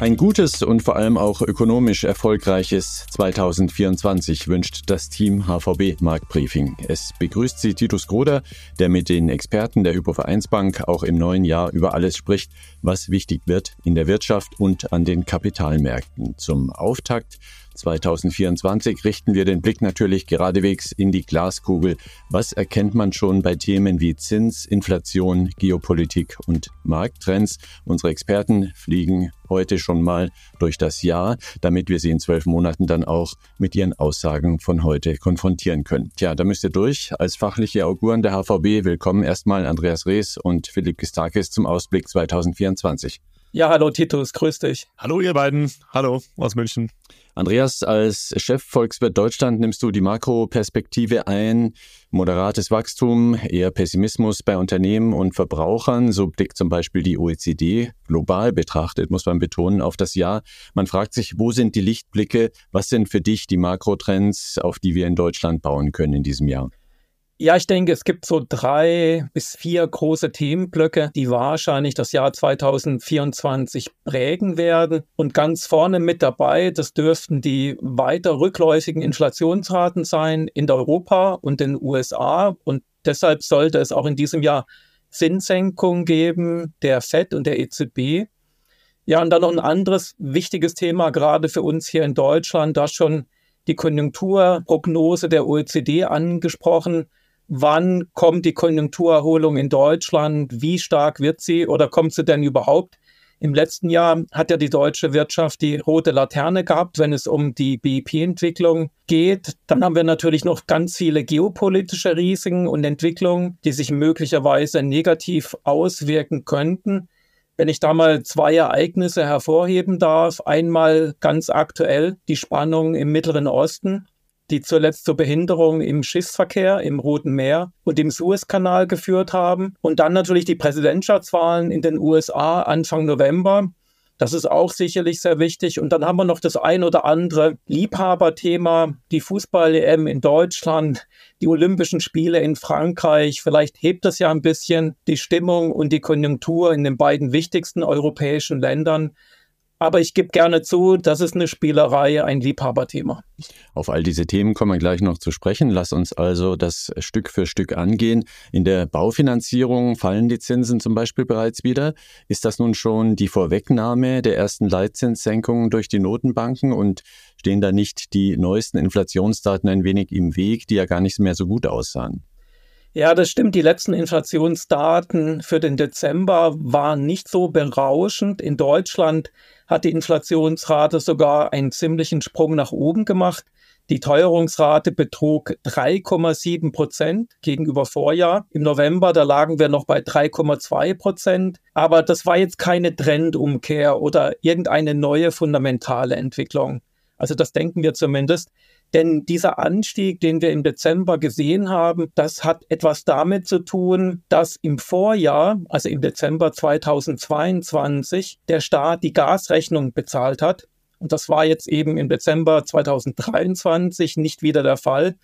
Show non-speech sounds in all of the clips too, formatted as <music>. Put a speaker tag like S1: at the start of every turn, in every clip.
S1: Ein gutes und vor allem auch ökonomisch erfolgreiches 2024 wünscht das Team HVB Marktbriefing. Es begrüßt Sie Titus Groder, der mit den Experten der Hypovereinsbank auch im neuen Jahr über alles spricht, was wichtig wird in der Wirtschaft und an den Kapitalmärkten. Zum Auftakt 2024 richten wir den Blick natürlich geradewegs in die Glaskugel. Was erkennt man schon bei Themen wie Zins, Inflation, Geopolitik und Markttrends? Unsere Experten fliegen heute schon mal durch das Jahr, damit wir sie in zwölf Monaten dann auch mit ihren Aussagen von heute konfrontieren können. Tja, da müsst ihr durch. Als fachliche Auguren der HVB willkommen erstmal Andreas Rees und Philipp Gistakis zum Ausblick 2024.
S2: Ja, hallo Titus, grüß dich.
S3: Hallo ihr beiden, hallo aus München.
S1: Andreas, als Chefvolkswirt Deutschland nimmst du die Makroperspektive ein. Moderates Wachstum, eher Pessimismus bei Unternehmen und Verbrauchern. So blickt zum Beispiel die OECD global betrachtet, muss man betonen, auf das Jahr. Man fragt sich, wo sind die Lichtblicke? Was sind für dich die Makrotrends, auf die wir in Deutschland bauen können in diesem Jahr?
S2: Ja, ich denke, es gibt so drei bis vier große Themenblöcke, die wahrscheinlich das Jahr 2024 prägen werden. Und ganz vorne mit dabei, das dürften die weiter rückläufigen Inflationsraten sein in Europa und den USA. Und deshalb sollte es auch in diesem Jahr Zinssenkungen geben, der FED und der EZB. Ja, und dann noch ein anderes wichtiges Thema, gerade für uns hier in Deutschland, da schon die Konjunkturprognose der OECD angesprochen wann kommt die Konjunkturerholung in Deutschland, wie stark wird sie oder kommt sie denn überhaupt? Im letzten Jahr hat ja die deutsche Wirtschaft die rote Laterne gehabt, wenn es um die BIP-Entwicklung geht. Dann haben wir natürlich noch ganz viele geopolitische Risiken und Entwicklungen, die sich möglicherweise negativ auswirken könnten. Wenn ich da mal zwei Ereignisse hervorheben darf, einmal ganz aktuell die Spannung im Mittleren Osten die zuletzt zur Behinderung im Schiffsverkehr im Roten Meer und im Suezkanal geführt haben. Und dann natürlich die Präsidentschaftswahlen in den USA Anfang November. Das ist auch sicherlich sehr wichtig. Und dann haben wir noch das ein oder andere Liebhaberthema, die Fußball-EM in Deutschland, die Olympischen Spiele in Frankreich. Vielleicht hebt das ja ein bisschen die Stimmung und die Konjunktur in den beiden wichtigsten europäischen Ländern. Aber ich gebe gerne zu, das ist eine Spielerei, ein Liebhaberthema.
S1: Auf all diese Themen kommen wir gleich noch zu sprechen. Lass uns also das Stück für Stück angehen. In der Baufinanzierung fallen die Zinsen zum Beispiel bereits wieder. Ist das nun schon die Vorwegnahme der ersten Leitzinssenkungen durch die Notenbanken und stehen da nicht die neuesten Inflationsdaten ein wenig im Weg, die ja gar nicht mehr so gut aussahen?
S2: Ja, das stimmt. Die letzten Inflationsdaten für den Dezember waren nicht so berauschend. In Deutschland hat die Inflationsrate sogar einen ziemlichen Sprung nach oben gemacht. Die Teuerungsrate betrug 3,7 Prozent gegenüber Vorjahr. Im November, da lagen wir noch bei 3,2 Prozent. Aber das war jetzt keine Trendumkehr oder irgendeine neue fundamentale Entwicklung. Also das denken wir zumindest. Denn dieser Anstieg, den wir im Dezember gesehen haben, das hat etwas damit zu tun, dass im Vorjahr, also im Dezember 2022, der Staat die Gasrechnung bezahlt hat. Und das war jetzt eben im Dezember 2023 nicht wieder der Fall.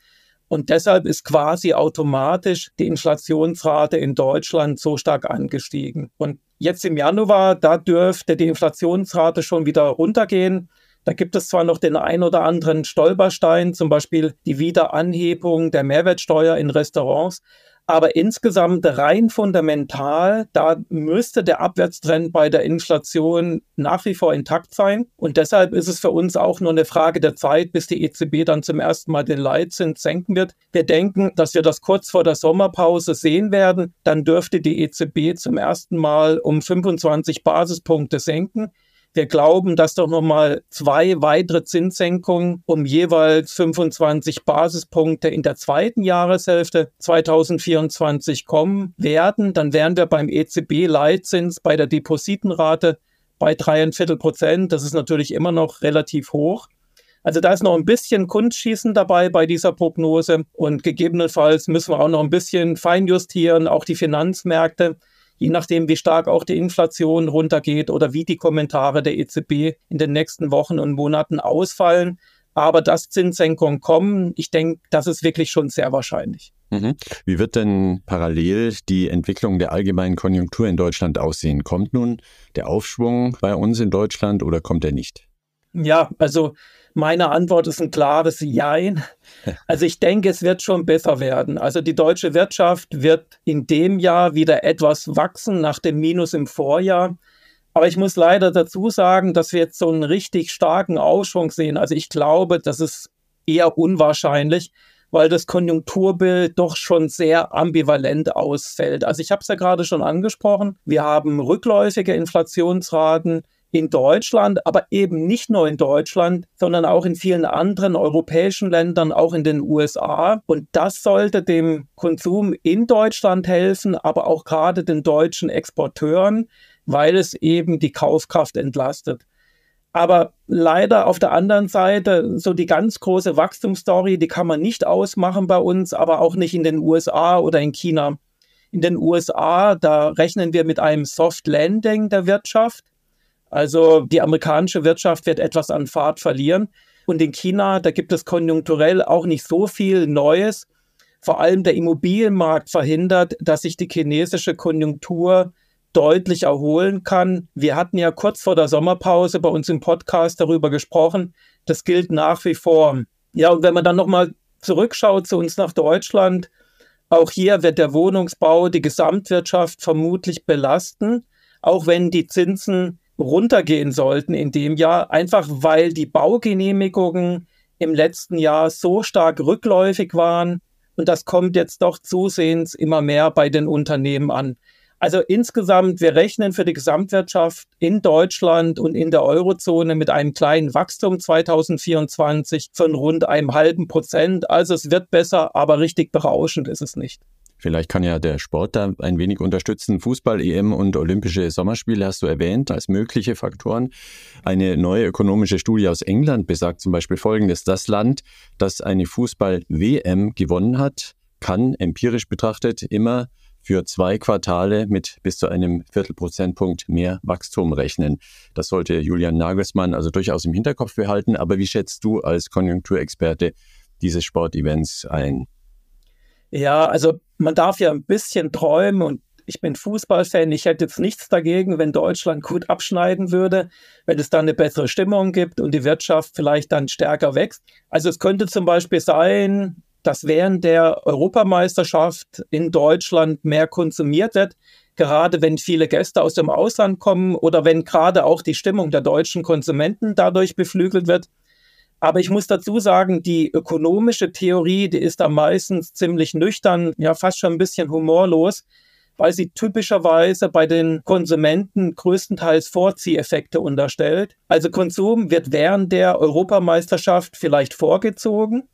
S2: Und deshalb ist quasi automatisch die Inflationsrate in Deutschland so stark angestiegen. Und jetzt im Januar, da dürfte die Inflationsrate schon wieder runtergehen. Da gibt es zwar noch den ein oder anderen Stolperstein, zum Beispiel die Wiederanhebung der Mehrwertsteuer in Restaurants, aber insgesamt rein fundamental, da müsste der Abwärtstrend bei der Inflation nach wie vor intakt sein. Und deshalb ist es für uns auch nur eine Frage der Zeit, bis die EZB dann zum ersten Mal den Leitzins senken wird. Wir denken, dass wir das kurz vor der Sommerpause sehen werden. Dann dürfte die EZB zum ersten Mal um 25 Basispunkte senken. Wir glauben, dass doch nochmal zwei weitere Zinssenkungen um jeweils 25 Basispunkte in der zweiten Jahreshälfte 2024 kommen werden. Dann wären wir beim EZB-Leitzins bei der Depositenrate bei dreieinviertel Prozent. Das ist natürlich immer noch relativ hoch. Also da ist noch ein bisschen Kunstschießen dabei bei dieser Prognose und gegebenenfalls müssen wir auch noch ein bisschen feinjustieren, auch die Finanzmärkte je nachdem, wie stark auch die Inflation runtergeht oder wie die Kommentare der EZB in den nächsten Wochen und Monaten ausfallen. Aber dass Zinssenkungen kommen, ich denke, das ist wirklich schon sehr wahrscheinlich.
S1: Mhm. Wie wird denn parallel die Entwicklung der allgemeinen Konjunktur in Deutschland aussehen? Kommt nun der Aufschwung bei uns in Deutschland oder kommt er nicht?
S2: Ja, also meine Antwort ist ein klares Jein. <laughs> Also ich denke, es wird schon besser werden. Also die deutsche Wirtschaft wird in dem Jahr wieder etwas wachsen nach dem Minus im Vorjahr. Aber ich muss leider dazu sagen, dass wir jetzt so einen richtig starken Aufschwung sehen. Also ich glaube, das ist eher unwahrscheinlich weil das Konjunkturbild doch schon sehr ambivalent ausfällt. Also ich habe es ja gerade schon angesprochen, wir haben rückläufige Inflationsraten in Deutschland, aber eben nicht nur in Deutschland, sondern auch in vielen anderen europäischen Ländern, auch in den USA. Und das sollte dem Konsum in Deutschland helfen, aber auch gerade den deutschen Exporteuren, weil es eben die Kaufkraft entlastet. Aber leider auf der anderen Seite, so die ganz große Wachstumsstory, die kann man nicht ausmachen bei uns, aber auch nicht in den USA oder in China. In den USA, da rechnen wir mit einem Soft Landing der Wirtschaft. Also die amerikanische Wirtschaft wird etwas an Fahrt verlieren. Und in China, da gibt es konjunkturell auch nicht so viel Neues. Vor allem der Immobilienmarkt verhindert, dass sich die chinesische Konjunktur deutlich erholen kann. Wir hatten ja kurz vor der Sommerpause bei uns im Podcast darüber gesprochen. Das gilt nach wie vor. Ja, und wenn man dann nochmal zurückschaut zu uns nach Deutschland, auch hier wird der Wohnungsbau die Gesamtwirtschaft vermutlich belasten, auch wenn die Zinsen runtergehen sollten in dem Jahr, einfach weil die Baugenehmigungen im letzten Jahr so stark rückläufig waren. Und das kommt jetzt doch zusehends immer mehr bei den Unternehmen an. Also insgesamt, wir rechnen für die Gesamtwirtschaft in Deutschland und in der Eurozone mit einem kleinen Wachstum 2024 von rund einem halben Prozent. Also es wird besser, aber richtig berauschend ist es nicht.
S1: Vielleicht kann ja der Sport da ein wenig unterstützen. Fußball, EM und Olympische Sommerspiele hast du erwähnt als mögliche Faktoren. Eine neue ökonomische Studie aus England besagt zum Beispiel Folgendes. Das Land, das eine Fußball-WM gewonnen hat, kann empirisch betrachtet immer für zwei Quartale mit bis zu einem Viertelprozentpunkt mehr Wachstum rechnen. Das sollte Julian Nagelsmann also durchaus im Hinterkopf behalten. Aber wie schätzt du als Konjunkturexperte diese Sportevents ein?
S2: Ja, also man darf ja ein bisschen träumen und ich bin Fußballfan. Ich hätte jetzt nichts dagegen, wenn Deutschland gut abschneiden würde, wenn es dann eine bessere Stimmung gibt und die Wirtschaft vielleicht dann stärker wächst. Also es könnte zum Beispiel sein, dass während der Europameisterschaft in Deutschland mehr konsumiert wird, gerade wenn viele Gäste aus dem Ausland kommen oder wenn gerade auch die Stimmung der deutschen Konsumenten dadurch beflügelt wird. Aber ich muss dazu sagen, die ökonomische Theorie, die ist da meistens ziemlich nüchtern, ja fast schon ein bisschen humorlos, weil sie typischerweise bei den Konsumenten größtenteils Vorzieheffekte unterstellt. Also Konsum wird während der Europameisterschaft vielleicht vorgezogen,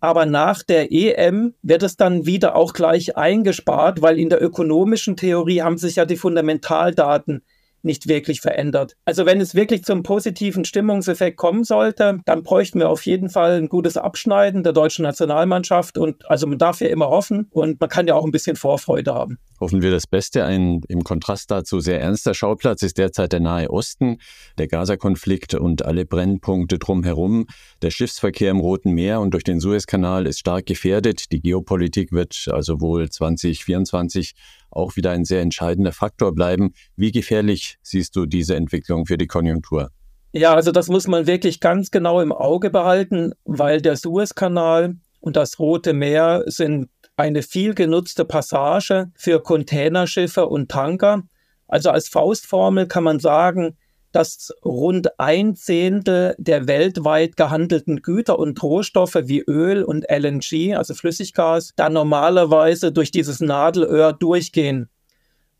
S2: aber nach der EM wird es dann wieder auch gleich eingespart, weil in der ökonomischen Theorie haben sich ja die Fundamentaldaten nicht wirklich verändert. Also wenn es wirklich zum positiven Stimmungseffekt kommen sollte, dann bräuchten wir auf jeden Fall ein gutes Abschneiden der deutschen Nationalmannschaft und also man darf ja immer hoffen und man kann ja auch ein bisschen Vorfreude haben.
S1: Hoffen wir das Beste. Ein im Kontrast dazu sehr ernster Schauplatz ist derzeit der Nahe Osten, der Gaza-Konflikt und alle Brennpunkte drumherum. Der Schiffsverkehr im Roten Meer und durch den Suezkanal ist stark gefährdet. Die Geopolitik wird also wohl 2024 auch wieder ein sehr entscheidender Faktor bleiben. Wie gefährlich siehst du diese Entwicklung für die Konjunktur?
S2: Ja, also das muss man wirklich ganz genau im Auge behalten, weil der Suezkanal und das Rote Meer sind eine viel genutzte Passage für Containerschiffe und Tanker. Also als Faustformel kann man sagen, dass rund ein Zehntel der weltweit gehandelten Güter und Rohstoffe wie Öl und LNG, also Flüssiggas, da normalerweise durch dieses Nadelöhr durchgehen.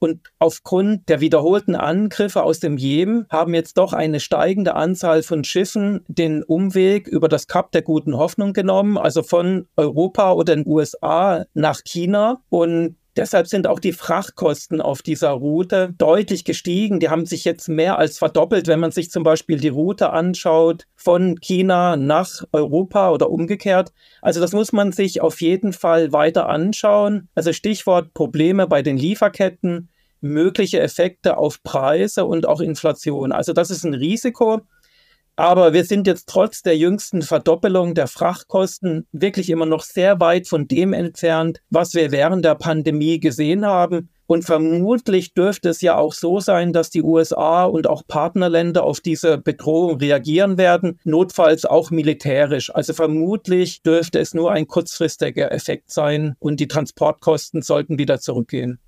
S2: Und aufgrund der wiederholten Angriffe aus dem Jemen haben jetzt doch eine steigende Anzahl von Schiffen den Umweg über das Kap der guten Hoffnung genommen, also von Europa oder den USA nach China. Und Deshalb sind auch die Frachtkosten auf dieser Route deutlich gestiegen. Die haben sich jetzt mehr als verdoppelt, wenn man sich zum Beispiel die Route anschaut von China nach Europa oder umgekehrt. Also das muss man sich auf jeden Fall weiter anschauen. Also Stichwort Probleme bei den Lieferketten, mögliche Effekte auf Preise und auch Inflation. Also das ist ein Risiko. Aber wir sind jetzt trotz der jüngsten Verdoppelung der Frachtkosten wirklich immer noch sehr weit von dem entfernt, was wir während der Pandemie gesehen haben. Und vermutlich dürfte es ja auch so sein, dass die USA und auch Partnerländer auf diese Bedrohung reagieren werden, notfalls auch militärisch. Also vermutlich dürfte es nur ein kurzfristiger Effekt sein und die Transportkosten sollten wieder zurückgehen.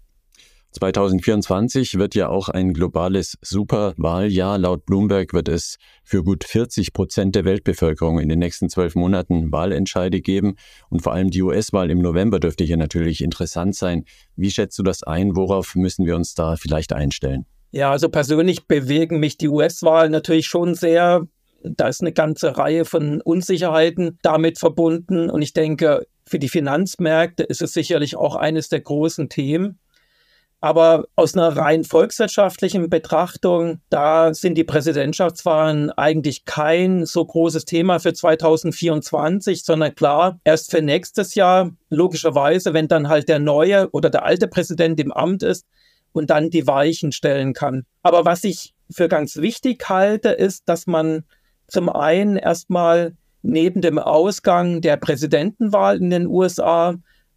S1: 2024 wird ja auch ein globales Superwahljahr. Laut Bloomberg wird es für gut 40 Prozent der Weltbevölkerung in den nächsten zwölf Monaten Wahlentscheide geben. Und vor allem die US-Wahl im November dürfte hier natürlich interessant sein. Wie schätzt du das ein? Worauf müssen wir uns da vielleicht einstellen?
S2: Ja, also persönlich bewegen mich die US-Wahlen natürlich schon sehr. Da ist eine ganze Reihe von Unsicherheiten damit verbunden. Und ich denke, für die Finanzmärkte ist es sicherlich auch eines der großen Themen. Aber aus einer rein volkswirtschaftlichen Betrachtung, da sind die Präsidentschaftswahlen eigentlich kein so großes Thema für 2024, sondern klar, erst für nächstes Jahr, logischerweise, wenn dann halt der neue oder der alte Präsident im Amt ist und dann die Weichen stellen kann. Aber was ich für ganz wichtig halte, ist, dass man zum einen erstmal neben dem Ausgang der Präsidentenwahl in den USA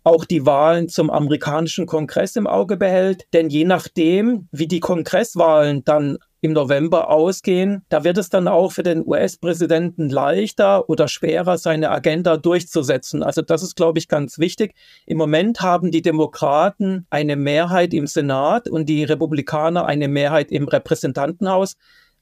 S2: auch die Wahlen zum amerikanischen Kongress im Auge behält. Denn je nachdem, wie die Kongresswahlen dann im November ausgehen, da wird es dann auch für den US-Präsidenten leichter oder schwerer, seine Agenda durchzusetzen. Also das ist, glaube ich, ganz wichtig. Im Moment haben die Demokraten eine Mehrheit im Senat und die Republikaner eine Mehrheit im Repräsentantenhaus.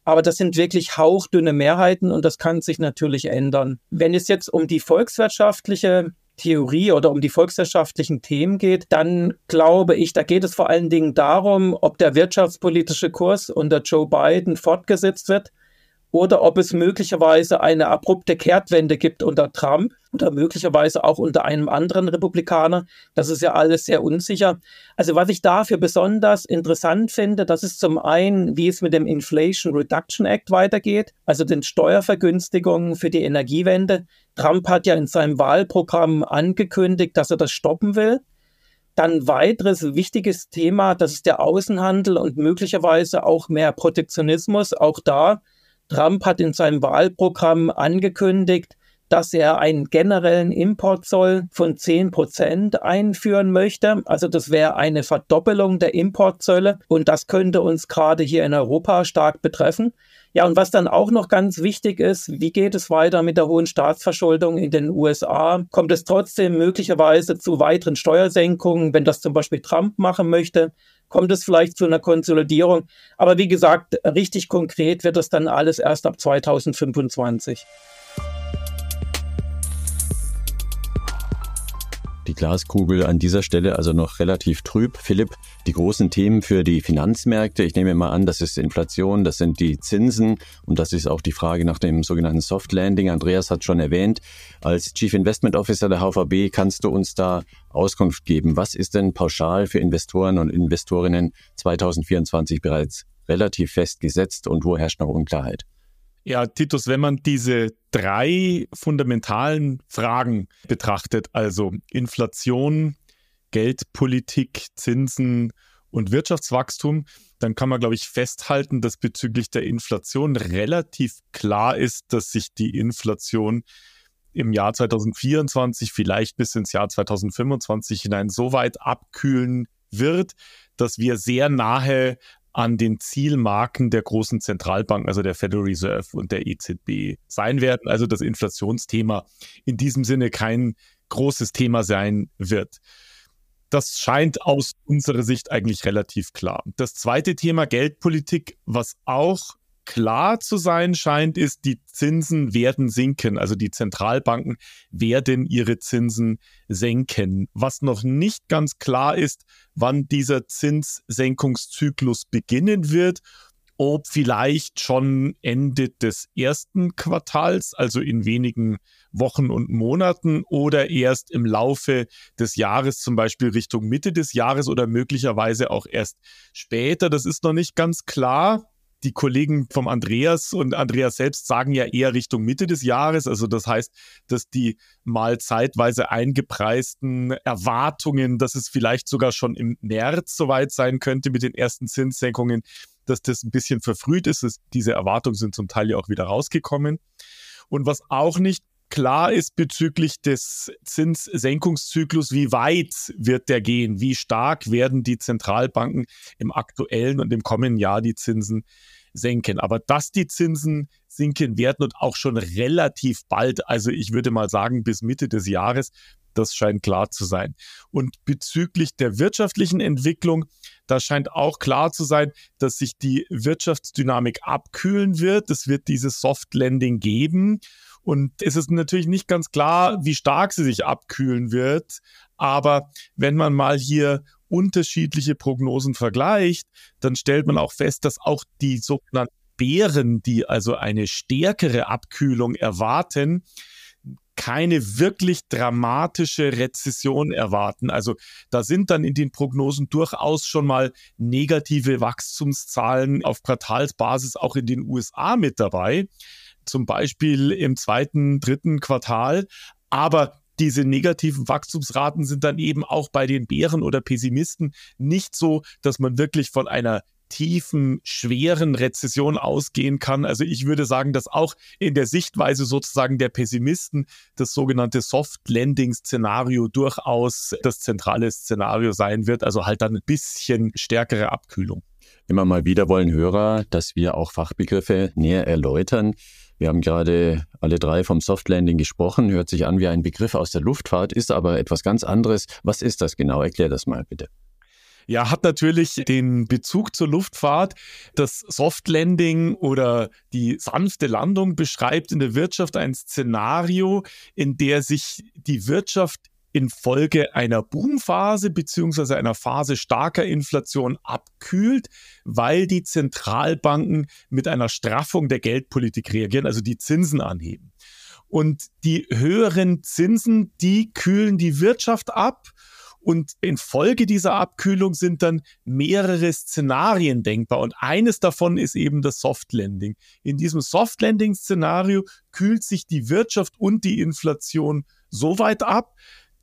S2: Aber das sind wirklich hauchdünne Mehrheiten und das kann sich natürlich ändern. Wenn es jetzt um die volkswirtschaftliche Theorie oder um die volkswirtschaftlichen Themen geht, dann glaube ich, da geht es vor allen Dingen darum, ob der wirtschaftspolitische Kurs unter Joe Biden fortgesetzt wird oder ob es möglicherweise eine abrupte Kehrtwende gibt unter Trump oder möglicherweise auch unter einem anderen Republikaner. Das ist ja alles sehr unsicher. Also was ich dafür besonders interessant finde, das ist zum einen, wie es mit dem Inflation Reduction Act weitergeht, also den Steuervergünstigungen für die Energiewende. Trump hat ja in seinem Wahlprogramm angekündigt, dass er das stoppen will. Dann weiteres wichtiges Thema, das ist der Außenhandel und möglicherweise auch mehr Protektionismus. Auch da Trump hat in seinem Wahlprogramm angekündigt, dass er einen generellen Importzoll von 10 Prozent einführen möchte. Also das wäre eine Verdoppelung der Importzölle und das könnte uns gerade hier in Europa stark betreffen. Ja, und was dann auch noch ganz wichtig ist, wie geht es weiter mit der hohen Staatsverschuldung in den USA? Kommt es trotzdem möglicherweise zu weiteren Steuersenkungen, wenn das zum Beispiel Trump machen möchte? Kommt es vielleicht zu einer Konsolidierung. Aber wie gesagt, richtig konkret wird das dann alles erst ab 2025.
S1: Die Glaskugel an dieser Stelle also noch relativ trüb. Philipp, die großen Themen für die Finanzmärkte, ich nehme mal an, das ist Inflation, das sind die Zinsen und das ist auch die Frage nach dem sogenannten Soft Landing. Andreas hat schon erwähnt, als Chief Investment Officer der HVB kannst du uns da Auskunft geben. Was ist denn pauschal für Investoren und Investorinnen 2024 bereits relativ festgesetzt und wo herrscht noch Unklarheit?
S3: Ja, Titus, wenn man diese drei fundamentalen Fragen betrachtet, also Inflation, Geldpolitik, Zinsen und Wirtschaftswachstum, dann kann man, glaube ich, festhalten, dass bezüglich der Inflation relativ klar ist, dass sich die Inflation im Jahr 2024, vielleicht bis ins Jahr 2025 hinein so weit abkühlen wird, dass wir sehr nahe an den Zielmarken der großen Zentralbanken, also der Federal Reserve und der EZB sein werden. Also das Inflationsthema in diesem Sinne kein großes Thema sein wird. Das scheint aus unserer Sicht eigentlich relativ klar. Das zweite Thema Geldpolitik, was auch klar zu sein scheint, ist, die Zinsen werden sinken. Also die Zentralbanken werden ihre Zinsen senken. Was noch nicht ganz klar ist, wann dieser Zinssenkungszyklus beginnen wird ob vielleicht schon Ende des ersten Quartals, also in wenigen Wochen und Monaten, oder erst im Laufe des Jahres, zum Beispiel Richtung Mitte des Jahres oder möglicherweise auch erst später. Das ist noch nicht ganz klar die Kollegen vom Andreas und Andreas selbst sagen ja eher Richtung Mitte des Jahres. Also das heißt, dass die mal zeitweise eingepreisten Erwartungen, dass es vielleicht sogar schon im März soweit sein könnte mit den ersten Zinssenkungen, dass das ein bisschen verfrüht ist. Diese Erwartungen sind zum Teil ja auch wieder rausgekommen. Und was auch nicht klar ist bezüglich des Zinssenkungszyklus, wie weit wird der gehen? Wie stark werden die Zentralbanken im aktuellen und im kommenden Jahr die Zinsen senken? Aber dass die Zinsen sinken werden und auch schon relativ bald, also ich würde mal sagen bis Mitte des Jahres, das scheint klar zu sein. Und bezüglich der wirtschaftlichen Entwicklung, da scheint auch klar zu sein, dass sich die Wirtschaftsdynamik abkühlen wird. Es wird dieses Soft Landing geben. Und es ist natürlich nicht ganz klar, wie stark sie sich abkühlen wird. Aber wenn man mal hier unterschiedliche Prognosen vergleicht, dann stellt man auch fest, dass auch die sogenannten Bären, die also eine stärkere Abkühlung erwarten, keine wirklich dramatische Rezession erwarten. Also da sind dann in den Prognosen durchaus schon mal negative Wachstumszahlen auf Quartalsbasis auch in den USA mit dabei zum Beispiel im zweiten, dritten Quartal. Aber diese negativen Wachstumsraten sind dann eben auch bei den Bären oder Pessimisten nicht so, dass man wirklich von einer tiefen, schweren Rezession ausgehen kann. Also ich würde sagen, dass auch in der Sichtweise sozusagen der Pessimisten das sogenannte Soft Landing Szenario durchaus das zentrale Szenario sein wird. Also halt dann ein bisschen stärkere Abkühlung.
S1: Immer mal wieder wollen Hörer, dass wir auch Fachbegriffe näher erläutern. Wir haben gerade alle drei vom Soft Landing gesprochen, hört sich an wie ein Begriff aus der Luftfahrt, ist aber etwas ganz anderes. Was ist das genau? Erklär das mal bitte.
S3: Ja, hat natürlich den Bezug zur Luftfahrt. Das Soft Landing oder die sanfte Landung beschreibt in der Wirtschaft ein Szenario, in der sich die Wirtschaft infolge einer Boomphase beziehungsweise einer Phase starker Inflation abkühlt, weil die Zentralbanken mit einer Straffung der Geldpolitik reagieren, also die Zinsen anheben. Und die höheren Zinsen, die kühlen die Wirtschaft ab. Und infolge dieser Abkühlung sind dann mehrere Szenarien denkbar. Und eines davon ist eben das Soft Landing. In diesem Soft Landing Szenario kühlt sich die Wirtschaft und die Inflation so weit ab,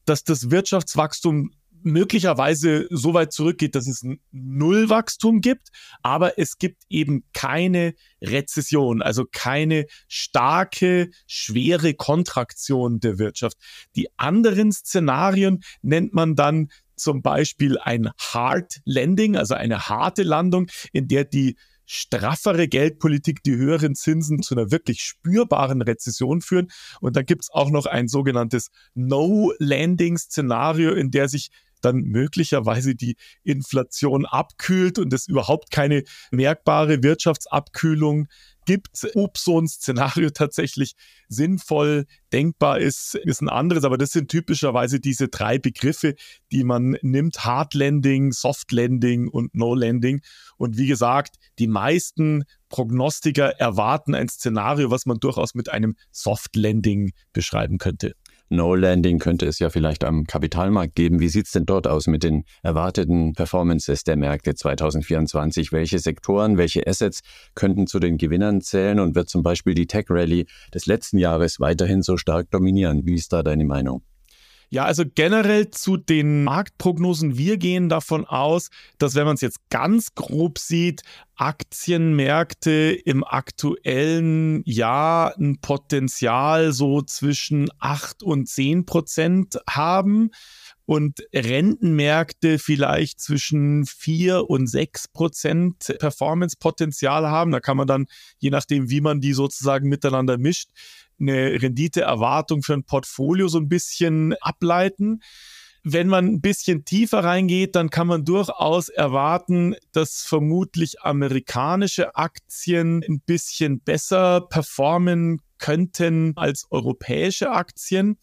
S3: dass das Wirtschaftswachstum möglicherweise so weit zurückgeht, dass es ein Nullwachstum gibt, aber es gibt eben keine Rezession, also keine starke, schwere Kontraktion der Wirtschaft. Die anderen Szenarien nennt man dann zum Beispiel ein Hard Landing, also eine harte Landung, in der die straffere Geldpolitik, die höheren Zinsen zu einer wirklich spürbaren Rezession führen. Und dann gibt es auch noch ein sogenanntes No-Landing-Szenario, in der sich dann möglicherweise die Inflation abkühlt und es überhaupt keine merkbare Wirtschaftsabkühlung gibt. Ob so ein Szenario tatsächlich sinnvoll denkbar ist, ist ein anderes, aber das sind typischerweise diese drei Begriffe, die man nimmt. Hard Landing, Soft Landing und No Landing. Und wie gesagt, die meisten Prognostiker erwarten ein Szenario, was man durchaus mit einem Soft Landing beschreiben könnte.
S1: No-Landing könnte es ja vielleicht am Kapitalmarkt geben. Wie sieht es denn dort aus mit den erwarteten Performances der Märkte 2024? Welche Sektoren, welche Assets könnten zu den Gewinnern zählen und wird zum Beispiel die Tech-Rally des letzten Jahres weiterhin so stark dominieren? Wie ist da deine Meinung?
S3: Ja, also generell zu den Marktprognosen. Wir gehen davon aus, dass wenn man es jetzt ganz grob sieht, Aktienmärkte im aktuellen Jahr ein Potenzial so zwischen 8 und 10 Prozent haben und Rentenmärkte vielleicht zwischen 4 und 6 Prozent Performance-Potenzial haben. Da kann man dann, je nachdem, wie man die sozusagen miteinander mischt, eine Renditeerwartung für ein Portfolio so ein bisschen ableiten. Wenn man ein bisschen tiefer reingeht, dann kann man durchaus erwarten, dass vermutlich amerikanische Aktien ein bisschen besser performen könnten als europäische Aktien.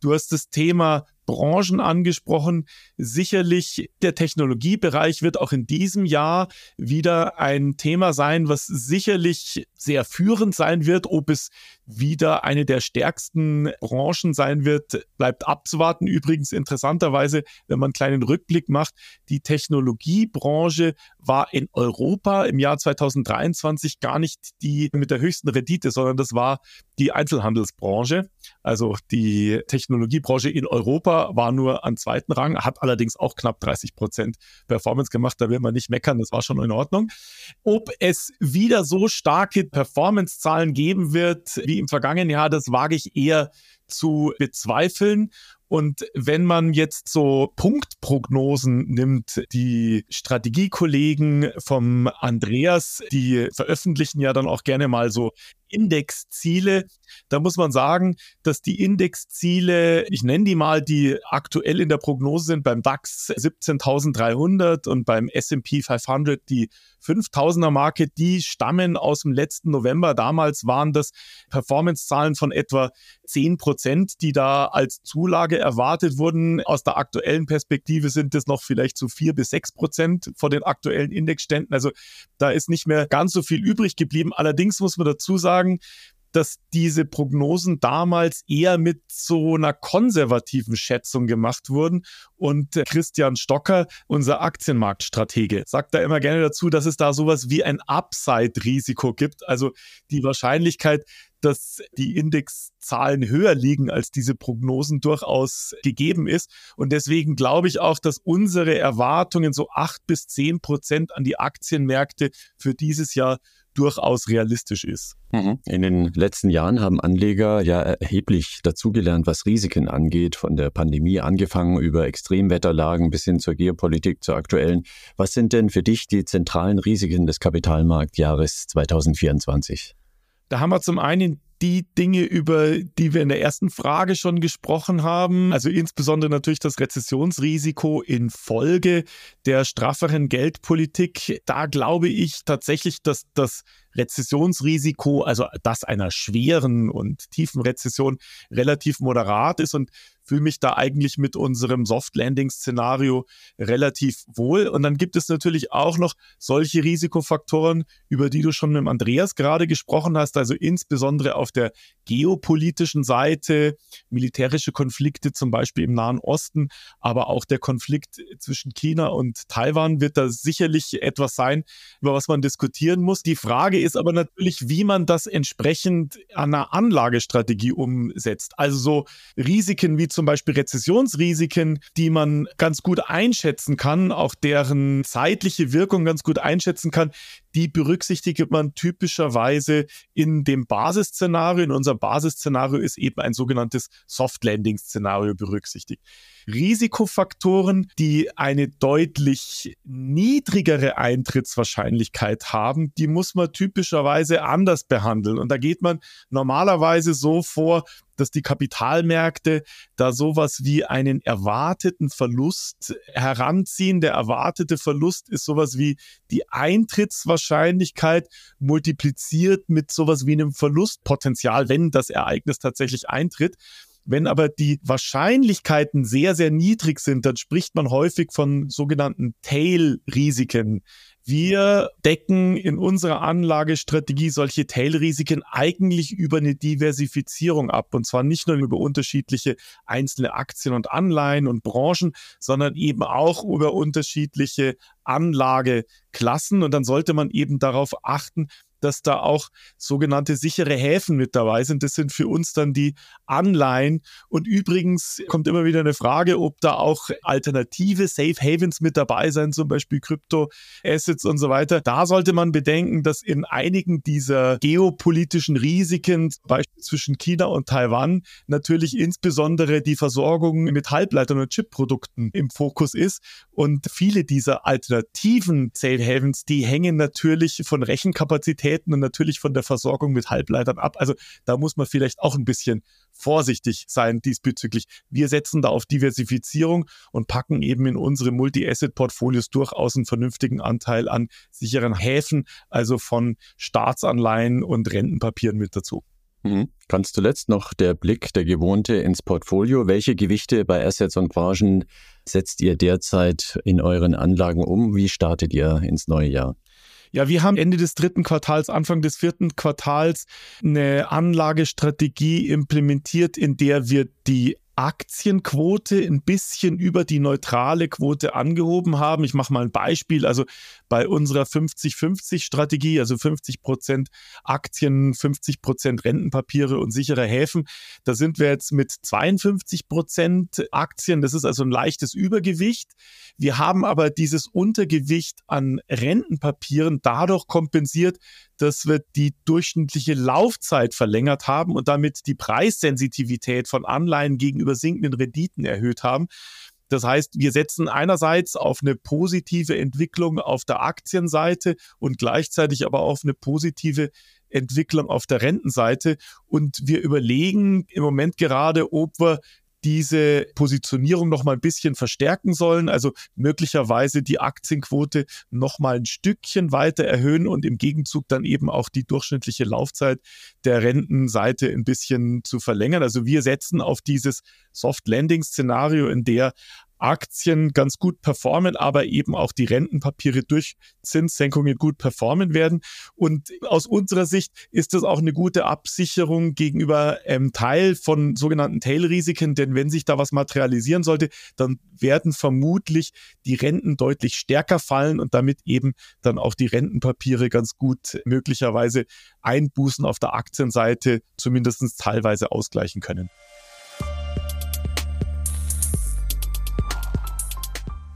S3: Du hast das Thema Branchen angesprochen. Sicherlich der Technologiebereich wird auch in diesem Jahr wieder ein Thema sein, was sicherlich sehr führend sein wird. Ob es wieder eine der stärksten Branchen sein wird, bleibt abzuwarten. Übrigens interessanterweise, wenn man einen kleinen Rückblick macht, die Technologiebranche war in Europa im Jahr 2023 gar nicht die mit der höchsten Rendite, sondern das war die Einzelhandelsbranche, also die Technologiebranche in Europa War nur an zweiten Rang, hat allerdings auch knapp 30 Prozent Performance gemacht. Da will man nicht meckern, das war schon in Ordnung. Ob es wieder so starke Performance-Zahlen geben wird wie im vergangenen Jahr, das wage ich eher zu bezweifeln. Und wenn man jetzt so Punktprognosen nimmt, die Strategiekollegen vom Andreas, die veröffentlichen ja dann auch gerne mal so Indexziele. Da muss man sagen, dass die Indexziele, ich nenne die mal, die aktuell in der Prognose sind, beim DAX 17.300 und beim S&P 500 die 5000er Marke, die stammen aus dem letzten November. Damals waren das Performance-Zahlen von etwa 10 Prozent, die da als Zulage erwartet wurden. Aus der aktuellen Perspektive sind es noch vielleicht so 4 bis 6 Prozent vor den aktuellen Indexständen. Also da ist nicht mehr ganz so viel übrig geblieben. Allerdings muss man dazu sagen, dass diese Prognosen damals eher mit so einer konservativen Schätzung gemacht wurden. Und äh, Christian Stocker, unser Aktienmarktstratege, sagt da immer gerne dazu, dass es da sowas wie ein Upside-Risiko gibt. Also die Wahrscheinlichkeit, dass die Indexzahlen höher liegen, als diese Prognosen durchaus gegeben ist. Und deswegen glaube ich auch, dass unsere Erwartungen so acht bis zehn Prozent an die Aktienmärkte für dieses Jahr durchaus realistisch ist.
S1: Mhm. In den letzten Jahren haben Anleger ja erheblich dazugelernt, was Risiken angeht, von der Pandemie angefangen über Extremwetterlagen bis hin zur Geopolitik, zur aktuellen. Was sind denn für dich die zentralen Risiken des Kapitalmarktjahres 2024?
S3: Da haben wir zum einen die Dinge, über die wir in der ersten Frage schon gesprochen haben. Also insbesondere natürlich das Rezessionsrisiko infolge der strafferen Geldpolitik. Da glaube ich tatsächlich, dass das Rezessionsrisiko, also das einer schweren und tiefen Rezession, relativ moderat ist und fühle mich da eigentlich mit unserem Soft Landing Szenario relativ wohl. Und dann gibt es natürlich auch noch solche Risikofaktoren, über die du schon mit Andreas gerade gesprochen hast, also insbesondere auf der geopolitischen Seite, militärische Konflikte zum Beispiel im Nahen Osten, aber auch der Konflikt zwischen China und Taiwan wird da sicherlich etwas sein, über was man diskutieren muss. Die Frage ist aber natürlich, wie man das entsprechend an einer Anlagestrategie umsetzt. Also so Risiken wie zum Beispiel Rezessionsrisiken, die man ganz gut einschätzen kann, auch deren zeitliche Wirkung ganz gut einschätzen kann, die berücksichtigt man typischerweise in dem Basisszenario. In unserem Basisszenario ist eben ein sogenanntes Soft Landing Szenario berücksichtigt. Risikofaktoren, die eine deutlich niedrigere Eintrittswahrscheinlichkeit haben, die muss man typischerweise anders behandeln. Und da geht man normalerweise so vor, dass die Kapitalmärkte da sowas wie einen erwarteten Verlust heranziehen. Der erwartete Verlust ist sowas wie die Eintrittswahrscheinlichkeit multipliziert mit sowas wie einem Verlustpotenzial, wenn das Ereignis tatsächlich eintritt. Wenn aber die Wahrscheinlichkeiten sehr, sehr niedrig sind, dann spricht man häufig von sogenannten Tail-Risiken. Wir decken in unserer Anlagestrategie solche Tail-Risiken eigentlich über eine Diversifizierung ab. Und zwar nicht nur über unterschiedliche einzelne Aktien und Anleihen und Branchen, sondern eben auch über unterschiedliche Anlageklassen. Und dann sollte man eben darauf achten, dass da auch sogenannte sichere Häfen mit dabei sind. Das sind für uns dann die Anleihen. Und übrigens kommt immer wieder eine Frage, ob da auch alternative Safe Havens mit dabei sein, zum Beispiel Krypto-Assets und so weiter. Da sollte man bedenken, dass in einigen dieser geopolitischen Risiken, zum Beispiel zwischen China und Taiwan, natürlich insbesondere die Versorgung mit Halbleitern und Chipprodukten im Fokus ist. Und viele dieser alternativen Safe Havens, die hängen natürlich von Rechenkapazität Kapazitäten und natürlich von der Versorgung mit Halbleitern ab. Also da muss man vielleicht auch ein bisschen vorsichtig sein diesbezüglich. Wir setzen da auf Diversifizierung und packen eben in unsere Multi-Asset-Portfolios durchaus einen vernünftigen Anteil an sicheren Häfen, also von Staatsanleihen und Rentenpapieren mit dazu.
S1: Mhm. Ganz zuletzt noch der Blick, der gewohnte ins Portfolio. Welche Gewichte bei Assets und Branchen setzt ihr derzeit in euren Anlagen um? Wie startet ihr ins neue Jahr?
S3: Ja, wir haben Ende des dritten Quartals, Anfang des vierten Quartals eine Anlagestrategie implementiert, in der wir die Aktienquote ein bisschen über die neutrale Quote angehoben haben. Ich mache mal ein Beispiel. Also bei unserer 50-50-Strategie, also 50 Prozent Aktien, 50 Prozent Rentenpapiere und sichere Häfen, da sind wir jetzt mit 52 Prozent Aktien. Das ist also ein leichtes Übergewicht. Wir haben aber dieses Untergewicht an Rentenpapieren dadurch kompensiert, dass wir die durchschnittliche Laufzeit verlängert haben und damit die Preissensitivität von Anleihen gegenüber sinkenden Renditen erhöht haben. Das heißt, wir setzen einerseits auf eine positive Entwicklung auf der Aktienseite und gleichzeitig aber auf eine positive Entwicklung auf der Rentenseite. Und wir überlegen im Moment gerade, ob wir diese Positionierung noch mal ein bisschen verstärken sollen, also möglicherweise die Aktienquote noch mal ein Stückchen weiter erhöhen und im Gegenzug dann eben auch die durchschnittliche Laufzeit der Rentenseite ein bisschen zu verlängern. Also wir setzen auf dieses Soft Landing Szenario, in der Aktien ganz gut performen, aber eben auch die Rentenpapiere durch Zinssenkungen gut performen werden. Und aus unserer Sicht ist das auch eine gute Absicherung gegenüber ähm, Teil von sogenannten Tail-Risiken, denn wenn sich da was materialisieren sollte, dann werden vermutlich die Renten deutlich stärker fallen und damit eben dann auch die Rentenpapiere ganz gut möglicherweise Einbußen auf der Aktienseite zumindest teilweise ausgleichen können.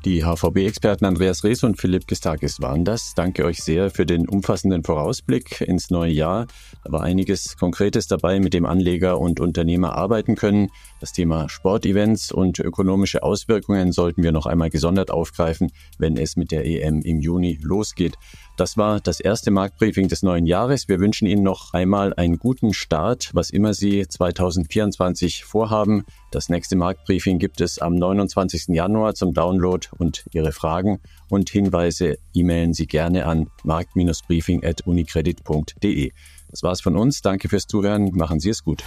S1: Die HVB-Experten Andreas Rees und Philipp Gestakis waren das. Danke euch sehr für den umfassenden Vorausblick ins neue Jahr. Da war einiges Konkretes dabei, mit dem Anleger und Unternehmer arbeiten können. Das Thema Sportevents und ökonomische Auswirkungen sollten wir noch einmal gesondert aufgreifen, wenn es mit der EM im Juni losgeht. Das war das erste Marktbriefing des neuen Jahres. Wir wünschen Ihnen noch einmal einen guten Start, was immer Sie 2024 vorhaben. Das nächste Marktbriefing gibt es am 29. Januar zum Download und Ihre Fragen und Hinweise e-mailen Sie gerne an markt-briefing.unicredit.de. Das war's von uns. Danke fürs Zuhören. Machen Sie es gut.